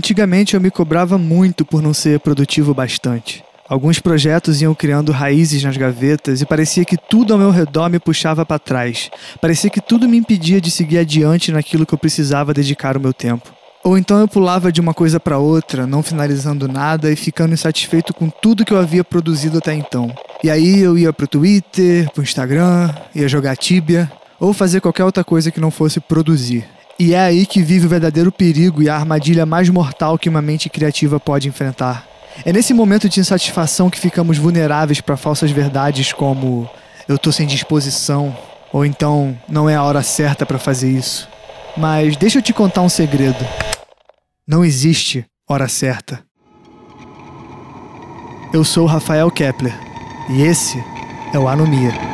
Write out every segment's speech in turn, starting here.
Antigamente eu me cobrava muito por não ser produtivo bastante. Alguns projetos iam criando raízes nas gavetas e parecia que tudo ao meu redor me puxava para trás. Parecia que tudo me impedia de seguir adiante naquilo que eu precisava dedicar o meu tempo. Ou então eu pulava de uma coisa para outra, não finalizando nada e ficando insatisfeito com tudo que eu havia produzido até então. E aí eu ia pro Twitter, pro Instagram, ia jogar Tibia ou fazer qualquer outra coisa que não fosse produzir. E é aí que vive o verdadeiro perigo e a armadilha mais mortal que uma mente criativa pode enfrentar. É nesse momento de insatisfação que ficamos vulneráveis para falsas verdades como eu tô sem disposição ou então não é a hora certa para fazer isso. Mas deixa eu te contar um segredo. Não existe hora certa. Eu sou Rafael Kepler e esse é o Anomia.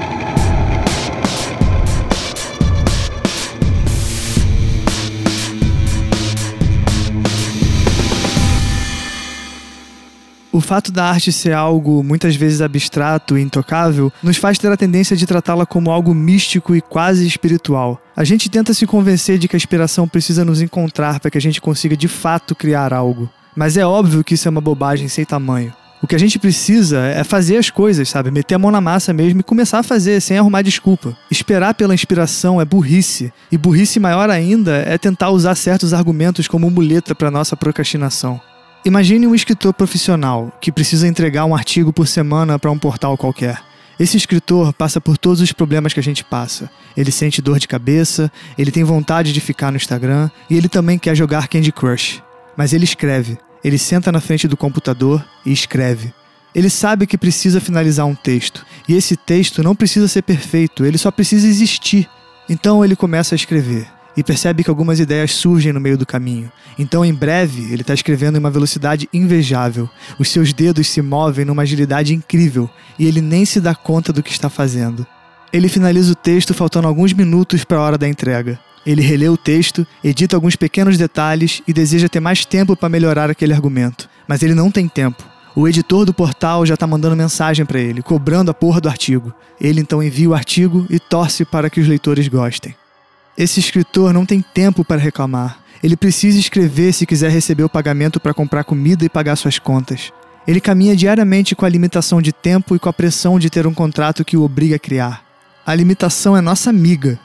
O fato da arte ser algo muitas vezes abstrato e intocável nos faz ter a tendência de tratá-la como algo místico e quase espiritual. A gente tenta se convencer de que a inspiração precisa nos encontrar para que a gente consiga de fato criar algo. Mas é óbvio que isso é uma bobagem sem tamanho. O que a gente precisa é fazer as coisas, sabe? Meter a mão na massa mesmo e começar a fazer, sem arrumar desculpa. Esperar pela inspiração é burrice. E burrice maior ainda é tentar usar certos argumentos como muleta para nossa procrastinação. Imagine um escritor profissional que precisa entregar um artigo por semana para um portal qualquer. Esse escritor passa por todos os problemas que a gente passa. Ele sente dor de cabeça, ele tem vontade de ficar no Instagram e ele também quer jogar Candy Crush. Mas ele escreve. Ele senta na frente do computador e escreve. Ele sabe que precisa finalizar um texto, e esse texto não precisa ser perfeito, ele só precisa existir. Então ele começa a escrever e percebe que algumas ideias surgem no meio do caminho. Então, em breve, ele está escrevendo em uma velocidade invejável. Os seus dedos se movem numa agilidade incrível e ele nem se dá conta do que está fazendo. Ele finaliza o texto faltando alguns minutos para a hora da entrega. Ele relê o texto, edita alguns pequenos detalhes e deseja ter mais tempo para melhorar aquele argumento. Mas ele não tem tempo. O editor do portal já está mandando mensagem para ele, cobrando a porra do artigo. Ele então envia o artigo e torce para que os leitores gostem. Esse escritor não tem tempo para reclamar. Ele precisa escrever se quiser receber o pagamento para comprar comida e pagar suas contas. Ele caminha diariamente com a limitação de tempo e com a pressão de ter um contrato que o obriga a criar. A limitação é nossa amiga.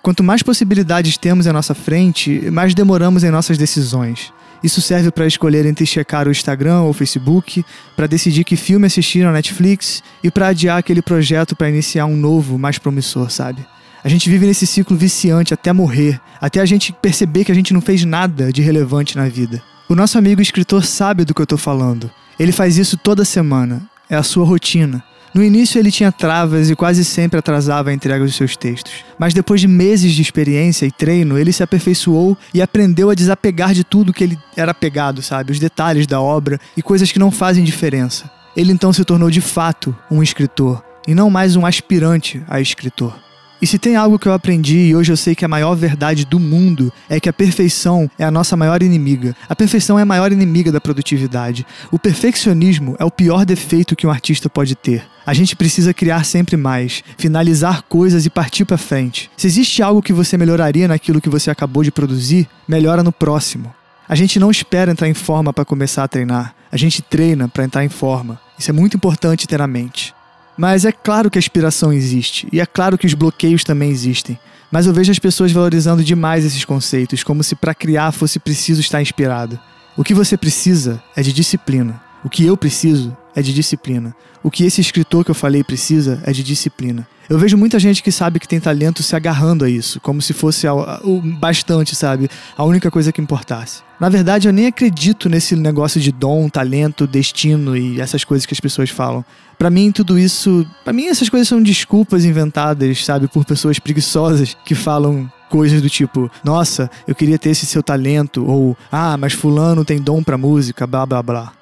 Quanto mais possibilidades temos à nossa frente, mais demoramos em nossas decisões. Isso serve para escolher entre checar o Instagram ou o Facebook, para decidir que filme assistir na Netflix e para adiar aquele projeto para iniciar um novo, mais promissor, sabe? A gente vive nesse ciclo viciante até morrer, até a gente perceber que a gente não fez nada de relevante na vida. O nosso amigo escritor sabe do que eu estou falando. Ele faz isso toda semana. É a sua rotina. No início ele tinha travas e quase sempre atrasava a entrega dos seus textos. Mas depois de meses de experiência e treino, ele se aperfeiçoou e aprendeu a desapegar de tudo que ele era pegado, sabe? Os detalhes da obra e coisas que não fazem diferença. Ele então se tornou de fato um escritor e não mais um aspirante a escritor. E se tem algo que eu aprendi e hoje eu sei que a maior verdade do mundo é que a perfeição é a nossa maior inimiga. A perfeição é a maior inimiga da produtividade. O perfeccionismo é o pior defeito que um artista pode ter. A gente precisa criar sempre mais, finalizar coisas e partir para frente. Se existe algo que você melhoraria naquilo que você acabou de produzir, melhora no próximo. A gente não espera entrar em forma para começar a treinar. A gente treina para entrar em forma. Isso é muito importante ter na mente. Mas é claro que a inspiração existe, e é claro que os bloqueios também existem. Mas eu vejo as pessoas valorizando demais esses conceitos, como se para criar fosse preciso estar inspirado. O que você precisa é de disciplina. O que eu preciso é de disciplina. O que esse escritor que eu falei precisa é de disciplina. Eu vejo muita gente que sabe que tem talento se agarrando a isso, como se fosse o bastante, sabe? A única coisa que importasse. Na verdade, eu nem acredito nesse negócio de dom, talento, destino e essas coisas que as pessoas falam. Para mim, tudo isso. para mim, essas coisas são desculpas inventadas, sabe, por pessoas preguiçosas que falam coisas do tipo: nossa, eu queria ter esse seu talento, ou ah, mas Fulano tem dom pra música, blá blá blá.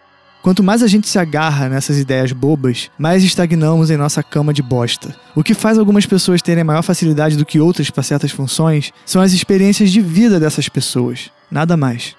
Quanto mais a gente se agarra nessas ideias bobas, mais estagnamos em nossa cama de bosta. O que faz algumas pessoas terem maior facilidade do que outras para certas funções são as experiências de vida dessas pessoas. Nada mais.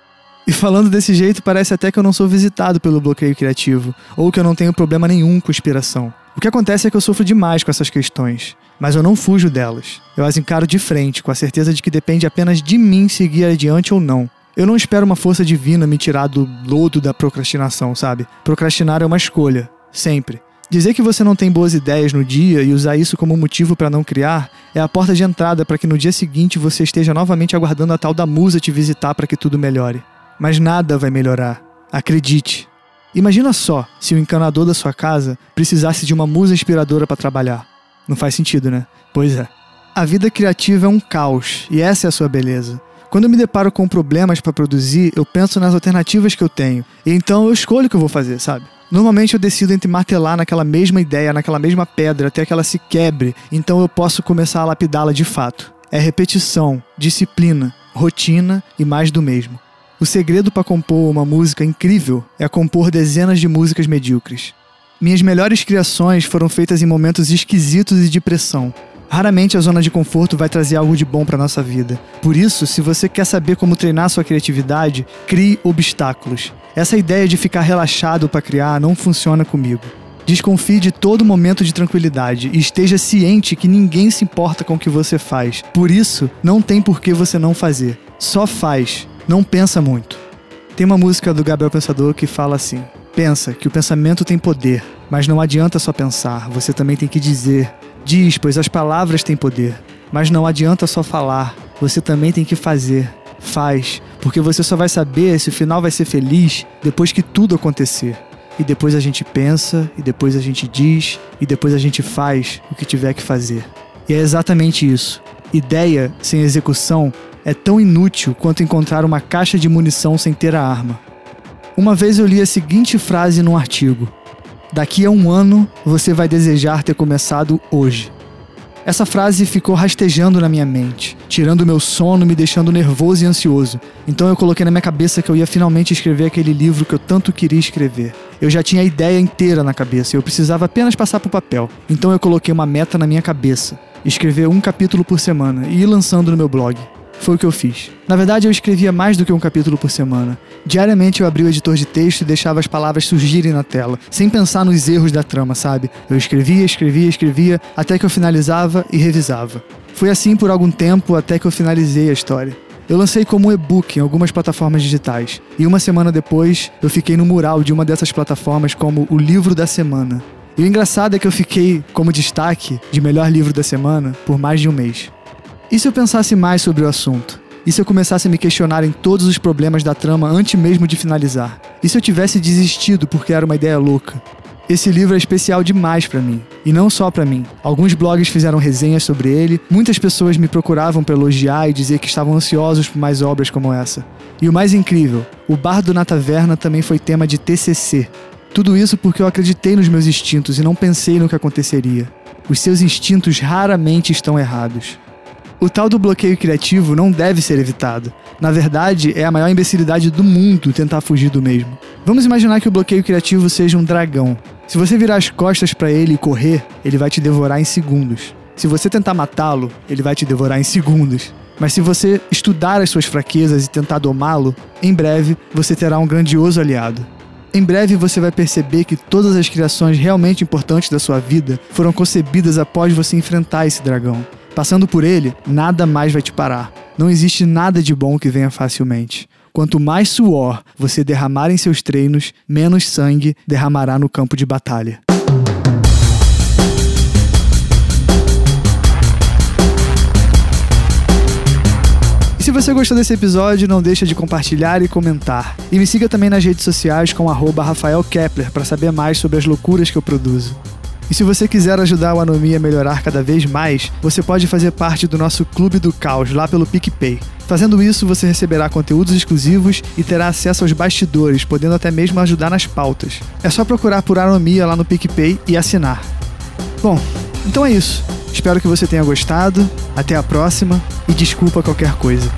E falando desse jeito, parece até que eu não sou visitado pelo bloqueio criativo, ou que eu não tenho problema nenhum com inspiração. O que acontece é que eu sofro demais com essas questões, mas eu não fujo delas. Eu as encaro de frente, com a certeza de que depende apenas de mim seguir adiante ou não. Eu não espero uma força divina me tirar do lodo da procrastinação, sabe? Procrastinar é uma escolha, sempre. Dizer que você não tem boas ideias no dia e usar isso como motivo para não criar é a porta de entrada para que no dia seguinte você esteja novamente aguardando a tal da musa te visitar para que tudo melhore. Mas nada vai melhorar. Acredite. Imagina só se o encanador da sua casa precisasse de uma musa inspiradora para trabalhar. Não faz sentido, né? Pois é. A vida criativa é um caos e essa é a sua beleza. Quando eu me deparo com problemas para produzir, eu penso nas alternativas que eu tenho. E então eu escolho o que eu vou fazer, sabe? Normalmente eu decido entre martelar naquela mesma ideia, naquela mesma pedra, até que ela se quebre, então eu posso começar a lapidá-la de fato. É repetição, disciplina, rotina e mais do mesmo. O segredo para compor uma música incrível é compor dezenas de músicas medíocres. Minhas melhores criações foram feitas em momentos esquisitos e de pressão, Raramente a zona de conforto vai trazer algo de bom para nossa vida. Por isso, se você quer saber como treinar sua criatividade, crie obstáculos. Essa ideia de ficar relaxado para criar não funciona comigo. Desconfie de todo momento de tranquilidade e esteja ciente que ninguém se importa com o que você faz. Por isso, não tem por que você não fazer. Só faz. Não pensa muito. Tem uma música do Gabriel Pensador que fala assim: Pensa que o pensamento tem poder, mas não adianta só pensar, você também tem que dizer. Diz, pois as palavras têm poder. Mas não adianta só falar, você também tem que fazer. Faz, porque você só vai saber se o final vai ser feliz depois que tudo acontecer. E depois a gente pensa, e depois a gente diz, e depois a gente faz o que tiver que fazer. E é exatamente isso. Ideia sem execução é tão inútil quanto encontrar uma caixa de munição sem ter a arma. Uma vez eu li a seguinte frase num artigo: Daqui a um ano você vai desejar ter começado hoje. Essa frase ficou rastejando na minha mente, tirando meu sono, me deixando nervoso e ansioso. Então eu coloquei na minha cabeça que eu ia finalmente escrever aquele livro que eu tanto queria escrever. Eu já tinha a ideia inteira na cabeça, eu precisava apenas passar para o papel. Então eu coloquei uma meta na minha cabeça: escrever um capítulo por semana e ir lançando no meu blog. Foi o que eu fiz. Na verdade, eu escrevia mais do que um capítulo por semana. Diariamente eu abria o editor de texto e deixava as palavras surgirem na tela, sem pensar nos erros da trama, sabe? Eu escrevia, escrevia, escrevia, até que eu finalizava e revisava. Foi assim por algum tempo até que eu finalizei a história. Eu lancei como e-book em algumas plataformas digitais, e uma semana depois eu fiquei no mural de uma dessas plataformas como o livro da semana. E o engraçado é que eu fiquei como destaque de melhor livro da semana por mais de um mês. E se eu pensasse mais sobre o assunto? E se eu começasse a me questionar em todos os problemas da trama antes mesmo de finalizar? E se eu tivesse desistido porque era uma ideia louca? Esse livro é especial demais para mim, e não só para mim. Alguns blogs fizeram resenhas sobre ele, muitas pessoas me procuravam para elogiar e dizer que estavam ansiosos por mais obras como essa. E o mais incrível, o Bardo na Taverna também foi tema de TCC. Tudo isso porque eu acreditei nos meus instintos e não pensei no que aconteceria. Os seus instintos raramente estão errados. O tal do bloqueio criativo não deve ser evitado. Na verdade, é a maior imbecilidade do mundo tentar fugir do mesmo. Vamos imaginar que o bloqueio criativo seja um dragão. Se você virar as costas para ele e correr, ele vai te devorar em segundos. Se você tentar matá-lo, ele vai te devorar em segundos. Mas se você estudar as suas fraquezas e tentar domá-lo, em breve você terá um grandioso aliado. Em breve você vai perceber que todas as criações realmente importantes da sua vida foram concebidas após você enfrentar esse dragão. Passando por ele, nada mais vai te parar. Não existe nada de bom que venha facilmente. Quanto mais suor você derramar em seus treinos, menos sangue derramará no campo de batalha. Se você gostou desse episódio, não deixa de compartilhar e comentar. E me siga também nas redes sociais com Rafael Kepler para saber mais sobre as loucuras que eu produzo. E se você quiser ajudar o Anomia a melhorar cada vez mais, você pode fazer parte do nosso Clube do Caos lá pelo PicPay. Fazendo isso, você receberá conteúdos exclusivos e terá acesso aos bastidores, podendo até mesmo ajudar nas pautas. É só procurar por Anomia lá no PicPay e assinar. Bom, então é isso. Espero que você tenha gostado. Até a próxima e desculpa qualquer coisa.